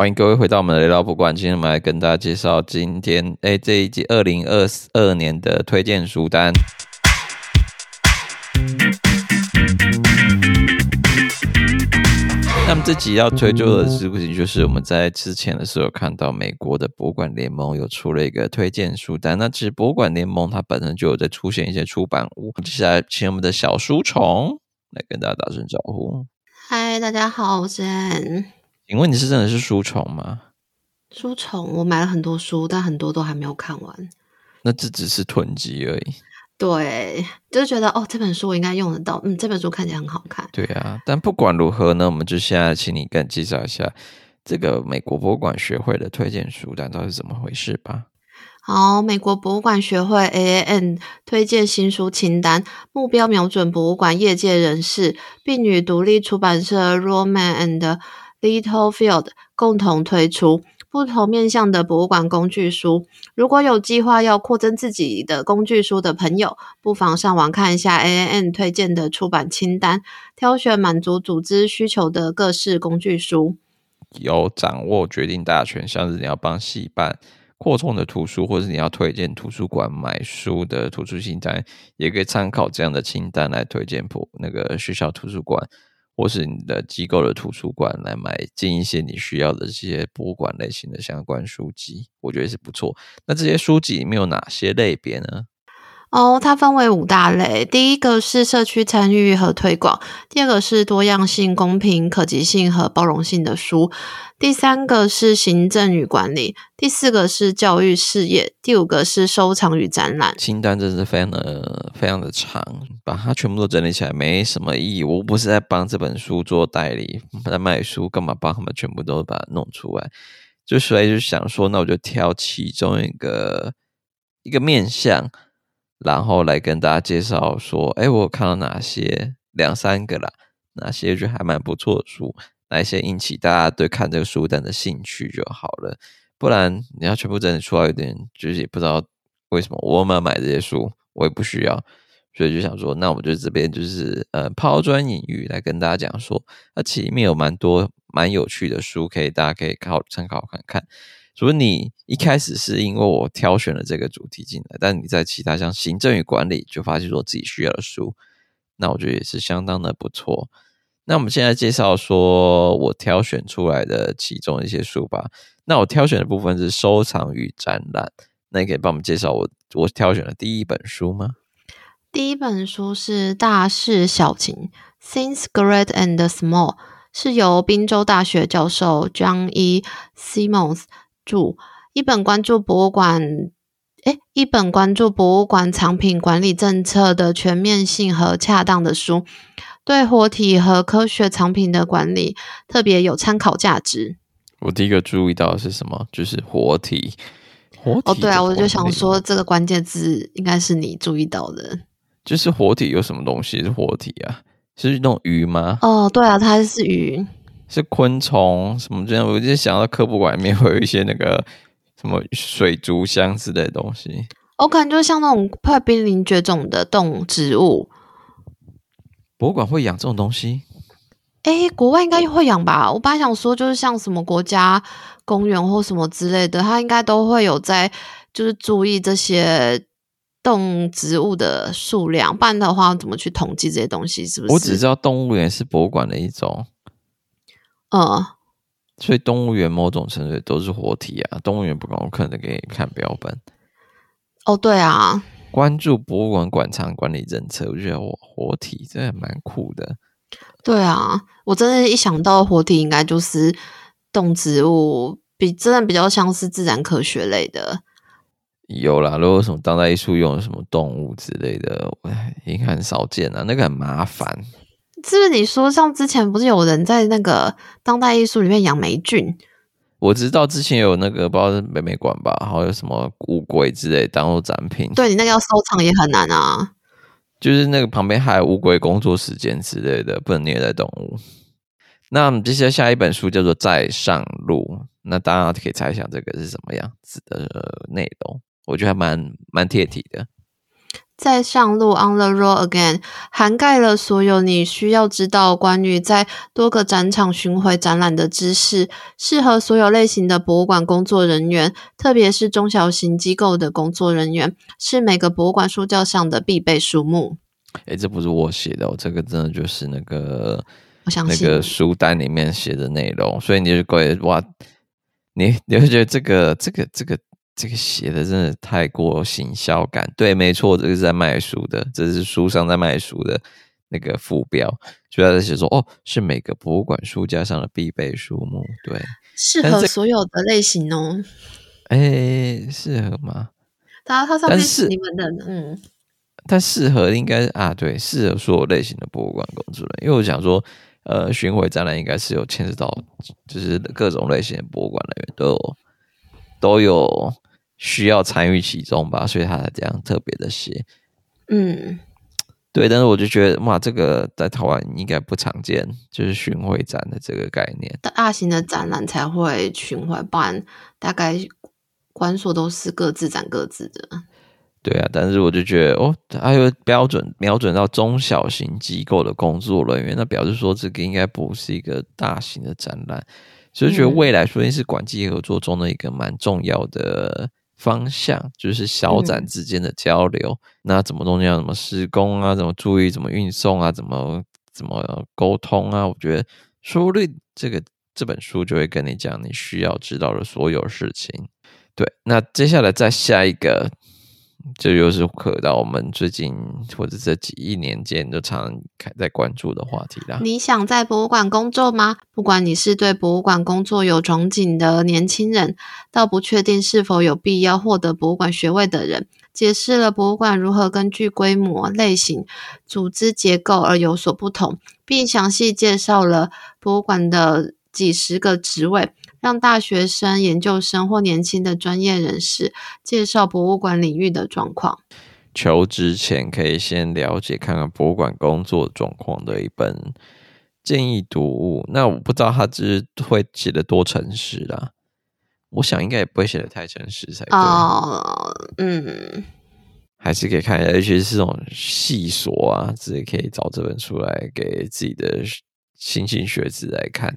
欢迎各位回到我们的雷老卜馆。今天我们来跟大家介绍今天哎这一季二零二二年的推荐书单。那么这集要推出的事情就是我们在之前的时候看到美国的博物馆联盟有出了一个推荐书单。那其实博物馆联盟它本身就有在出现一些出版物。接下来请我们的小书虫来跟大家打声招呼。嗨，大家好，我是 Ann。请问你是真的是书虫吗？书虫，我买了很多书，但很多都还没有看完。那这只是囤积而已。对，就是觉得哦，这本书我应该用得到。嗯，这本书看起来很好看。对啊，但不管如何呢，我们就现在请你跟介绍一下这个美国博物馆学会的推荐书单到底是怎么回事吧。好，美国博物馆学会 AAN 推荐新书清单，目标瞄准博物馆业界人士，并与独立出版社 Rowman and Littlefield 共同推出不同面向的博物馆工具书。如果有计划要扩增自己的工具书的朋友，不妨上网看一下 AAN 推荐的出版清单，挑选满足组织需求的各式工具书。有掌握决定大权，像是你要帮系办扩充的图书，或是你要推荐图书馆买书的图书清单，也可以参考这样的清单来推荐普那个学校图书馆。或是你的机构的图书馆来买进一些你需要的这些博物馆类型的相关书籍，我觉得是不错。那这些书籍里面有哪些类别呢？哦，它分为五大类。第一个是社区参与和推广，第二个是多样性、公平、可及性和包容性的书，第三个是行政与管理，第四个是教育事业，第五个是收藏与展览。清单真是非常的非常的长，把它全部都整理起来没什么意义。我不是在帮这本书做代理，在卖书，干嘛帮他们全部都把它弄出来？就所以就想说，那我就挑其中一个一个面向。然后来跟大家介绍说，哎，我看到哪些两三个啦，哪些就还蛮不错的书，哪一些引起大家对看这个书单的兴趣就好了。不然你要全部整理出来，有点就是也不知道为什么我们要买这些书，我也不需要，所以就想说，那我们就这边就是呃抛砖引玉来跟大家讲说，那其实里面有蛮多蛮有趣的书，可以大家可以考参考看看。所以你一开始是因为我挑选了这个主题进来，但你在其他像行政与管理就发现说自己需要的书，那我觉得也是相当的不错。那我们现在介绍说我挑选出来的其中一些书吧。那我挑选的部分是收藏与展览，那你可以帮我们介绍我我挑选的第一本书吗？第一本书是《大事小情》，Things Great and Small，是由宾州大学教授 John E. Simmons。注一本关注博物馆，诶，一本关注博物馆藏品管理政策的全面性和恰当的书，对活体和科学藏品的管理特别有参考价值。我第一个注意到的是什么？就是活体。活体哦，对啊，我就想说这个关键字应该是你注意到的。就是活体有什么东西是活体啊？是那种鱼吗？哦，对啊，它是鱼。是昆虫什么这样？我就想到科普馆里面会有一些那个什么水族箱之类的东西。我感觉就像那种快濒临绝种的动植物。博物馆会养这种东西？哎，国外应该会养吧？我本来想说，就是像什么国家公园或什么之类的，它应该都会有在，就是注意这些动植物的数量。不然的话，怎么去统计这些东西？是不是？我只知道动物园是博物馆的一种。嗯，所以动物园某种程度都是活体啊。动物园不可能可能给你看标本。哦，对啊。关注博物馆馆藏管理政策，我觉得我活体真的蛮酷的。对啊，我真的，一想到活体，应该就是动植物，比真的比较像是自然科学类的。有啦，如果什么当代艺术用什么动物之类的，应该很少见啊，那个很麻烦。是不是你说像之前不是有人在那个当代艺术里面养霉菌？我知道之前有那个不知道是美美馆吧，然后有什么乌龟之类当做展品。对，你那个要收藏也很难啊。就是那个旁边还有乌龟工作时间之类的，不能虐待动物。那我们接下来下一本书叫做《在上路》，那大家可以猜想这个是什么样子的内容？我觉得还蛮蛮贴题的。再上路 On the Road Again 涵盖了所有你需要知道关于在多个展场巡回展览的知识，适合所有类型的博物馆工作人员，特别是中小型机构的工作人员，是每个博物馆书架上的必备书目。哎，这不是我写的哦，这个真的就是那个我相信那个书单里面写的内容，所以你就会哇，你你会觉得这个这个这个。这个写的真的太过行销感，对，没错，这个是在卖书的，这是书上在卖书的那个副标，就在写说，哦，是每个博物馆书架上的必备书目，对，适合所有的类型哦。哎，适合吗？它它上面是你们的，嗯，它适合应该啊，对，适合所有类型的博物馆工作人员，因为我想说，呃，巡回展览应该是有牵涉到，就是各种类型的博物馆人员都有都有。需要参与其中吧，所以他才这样特别的写。嗯，对，但是我就觉得，哇，这个在台湾应该不常见，就是巡回展的这个概念。大型的展览才会巡回办，大概馆所都是各自展各自的。对啊，但是我就觉得，哦，还有标准瞄准到中小型机构的工作人员，那表示说这个应该不是一个大型的展览，所以觉得未来说不定是管际合作中的一个蛮重要的。方向就是小展之间的交流，嗯、那怎么中间要怎么施工啊？怎么注意？怎么运送啊？怎么怎么沟通啊？我觉得说不定这个这本书就会跟你讲你需要知道的所有事情。对，那接下来再下一个。这又是可到我们最近或者这几一年间就常常在关注的话题啦。你想在博物馆工作吗？不管你是对博物馆工作有憧憬的年轻人，到不确定是否有必要获得博物馆学位的人，解释了博物馆如何根据规模、类型、组织结构而有所不同，并详细介绍了博物馆的几十个职位。让大学生、研究生或年轻的专业人士介绍博物馆领域的状况。求职前可以先了解看看博物馆工作状况的一本建议读物。那我不知道他是会写的多诚实啦，我想应该也不会写的太诚实才对。哦，嗯，还是可以看一下，尤其是这种细琐啊，自己可以找这本书来给自己的新兴学子来看。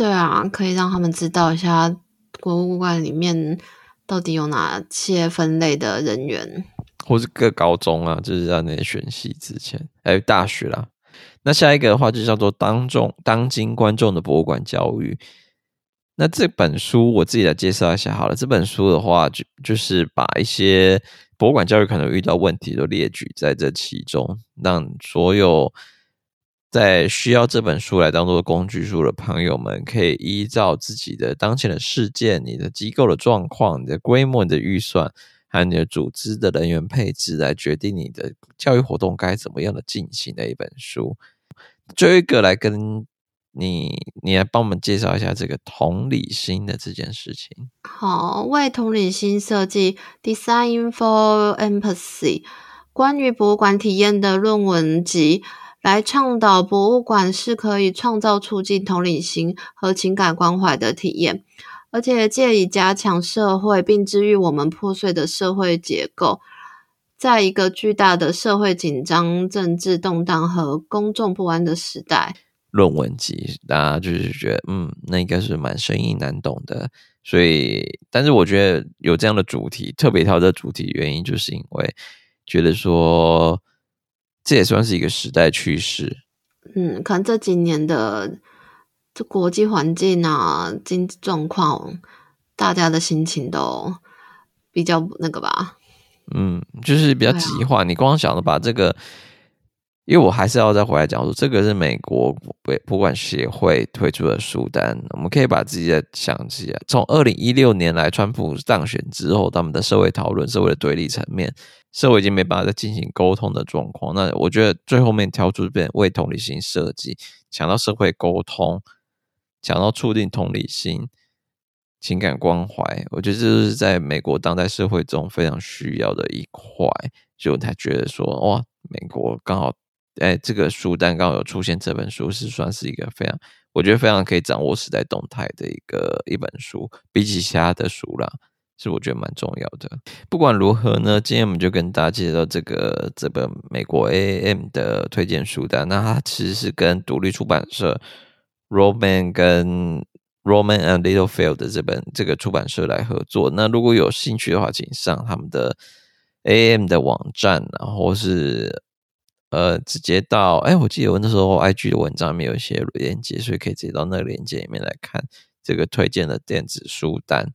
对啊，可以让他们知道一下博物馆里面到底有哪些分类的人员，或是各高中啊，就是在那些选系之前，还有大学啦。那下一个的话就叫做当众当今观众的博物馆教育。那这本书我自己来介绍一下好了。这本书的话，就就是把一些博物馆教育可能遇到问题都列举在这其中，让所有。在需要这本书来当做工具书的朋友们，可以依照自己的当前的事件、你的机构的状况、你的规模、你的预算，还有你的组织的人员配置，来决定你的教育活动该怎么样的进行的一本书。最后一个来跟你，你来帮我们介绍一下这个同理心的这件事情。好，为同理心设计 （Design for Empathy） 关于博物馆体验的论文集。来倡导博物馆是可以创造促进同理心和情感关怀的体验，而且借以加强社会并治愈我们破碎的社会结构。在一个巨大的社会紧张、政治动荡和公众不安的时代，论文集大家就是觉得，嗯，那应该是蛮生硬难懂的。所以，但是我觉得有这样的主题，特别挑这主题，原因就是因为觉得说。这也算是一个时代趋势。嗯，可能这几年的这国际环境啊、经济状况，大家的心情都比较那个吧。嗯，就是比较急化。啊、你光想着把这个，因为我还是要再回来讲说，这个是美国博物馆协会推出的书单。我们可以把自己的想起来，从二零一六年来，川普当选之后，他们的社会讨论、社会的对立层面。社会已经没办法再进行沟通的状况，那我觉得最后面挑出这边为同理心设计，讲到社会沟通，讲到促进同理心、情感关怀，我觉得这是在美国当代社会中非常需要的一块，就才觉得说哇，美国刚好哎，这个书单刚好有出现这本书，是算是一个非常，我觉得非常可以掌握时代动态的一个一本书，比起其他的书啦。是我觉得蛮重要的。不管如何呢，今天我们就跟大家介绍这个这本美国 AAM 的推荐书单。那它其实是跟独立出版社 Roman 跟 Roman and Littlefield 的这本这个出版社来合作。那如果有兴趣的话，请上他们的 AAM 的网站，然后是呃直接到哎，我记得我那时候 IG 的文章里面有一些连接，所以可以直接到那个连接里面来看这个推荐的电子书单。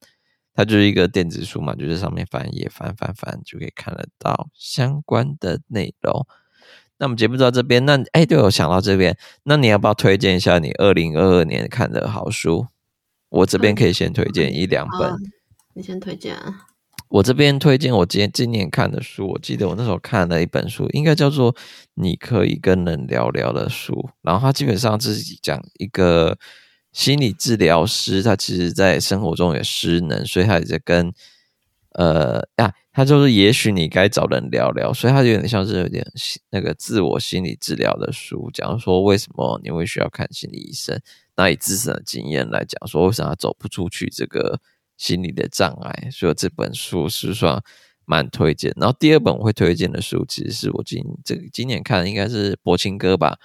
它就是一个电子书嘛，就是上面翻页翻翻翻就可以看得到相关的内容。那我们节目到这边，那哎，对，我想到这边，那你要不要推荐一下你二零二二年看的好书？我这边可以先推荐一两本。嗯，你先推荐啊。我这边推荐我今天今年看的书，我记得我那时候看了一本书，应该叫做《你可以跟人聊聊》的书，然后它基本上自己讲一个。心理治疗师，他其实在生活中也失能，所以他也在跟呃呀，他就是也许你该找人聊聊，所以他有点像是有点那个自我心理治疗的书，讲说为什么你会需要看心理医生，那以自身的经验来讲说为什么他走不出去这个心理的障碍，所以这本书是算蛮推荐。然后第二本我会推荐的书，其实是我今这个今年看的，应该是《柏青哥》吧。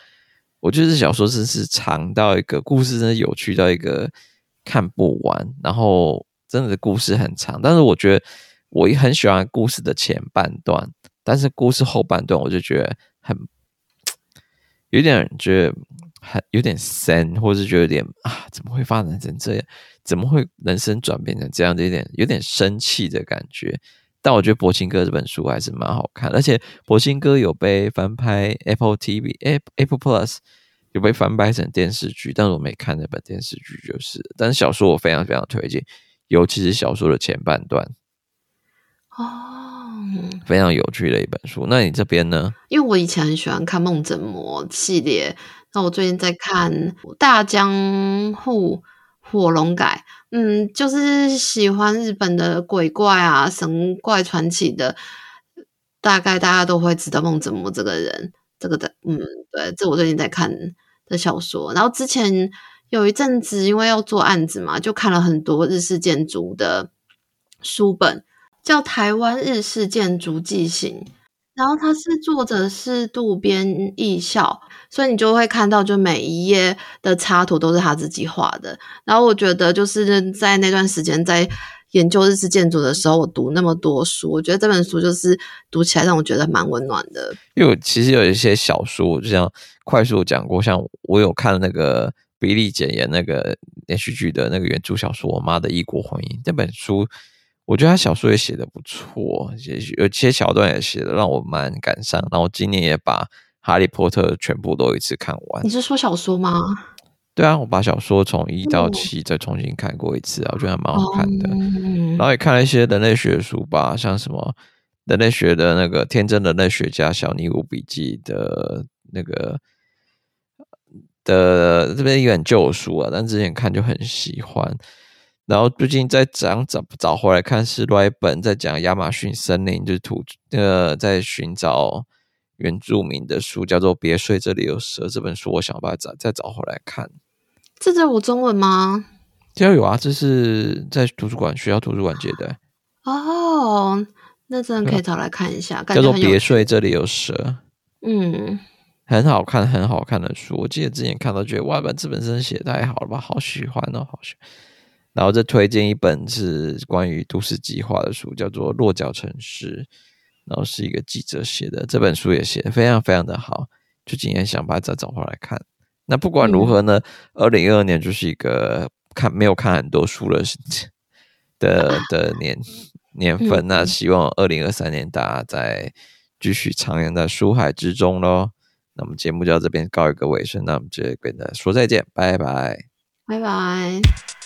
我觉得这小说真是长到一个故事，真的有趣到一个看不完，然后真的故事很长。但是我觉得我也很喜欢故事的前半段，但是故事后半段我就觉得很有点觉得很有点深，或是觉得有点啊，怎么会发展成这样？怎么会人生转变成这样的？有点有点生气的感觉。但我觉得《柏青哥》这本书还是蛮好看，而且《柏青哥》有被翻拍 Apple TV、Apple Plus 有被翻拍成电视剧，但是我没看那本电视剧，就是。但是小说我非常非常推荐，尤其是小说的前半段，哦，非常有趣的一本书。那你这边呢？因为我以前很喜欢看《梦枕魔》系列，那我最近在看《大江户火龙改》。嗯，就是喜欢日本的鬼怪啊、神怪传奇的，大概大家都会知道梦枕魔这个人，这个的，嗯，对，这我最近在看的小说。然后之前有一阵子，因为要做案子嘛，就看了很多日式建筑的书本，叫《台湾日式建筑记行》。然后他是作者是渡边义孝，所以你就会看到，就每一页的插图都是他自己画的。然后我觉得就是在那段时间在研究日式建筑的时候，我读那么多书，我觉得这本书就是读起来让我觉得蛮温暖的。因为我其实有一些小说，就像快速讲过，像我有看那个比利简言那个连续剧的那个原著小说《我妈的异国婚姻》这本书。我觉得他小说也写的不错，有些桥段也写的让我蛮感伤。然后今年也把《哈利波特》全部都一次看完。你是说小说吗？对啊，我把小说从一到七再重新看过一次啊，我觉得还蛮好看的。然后也看了一些人类学的书吧，像什么人类学的那个《天真人类学家小尼古笔记》的那个的这边有点旧书啊，但之前看就很喜欢。然后最近在找找找回来看是另一本在讲亚马逊森林，就是土呃在寻找原住民的书，叫做《别睡这里有蛇》。这本书我想把它找再找回来看。这在我中文吗？这有啊，这是在图书馆学校图书馆借的。哦，那真的可以找来看一下。叫做《别睡这里有蛇》。嗯，很好看，很好看的书。我记得之前看到觉得哇，本这本真写的太好了吧，好喜欢哦，好喜欢。然后再推荐一本是关于都市计划的书，叫做《落脚城市》，然后是一个记者写的，这本书也写得非常非常的好，就今天想把它再找回来看。那不管如何呢，二零二二年就是一个看没有看很多书的的 的年年份。那希望二零二三年大家再继续徜徉在书海之中喽。那我们节目就到这边告一个尾声，那我们就跟大家说再见，拜拜，拜拜。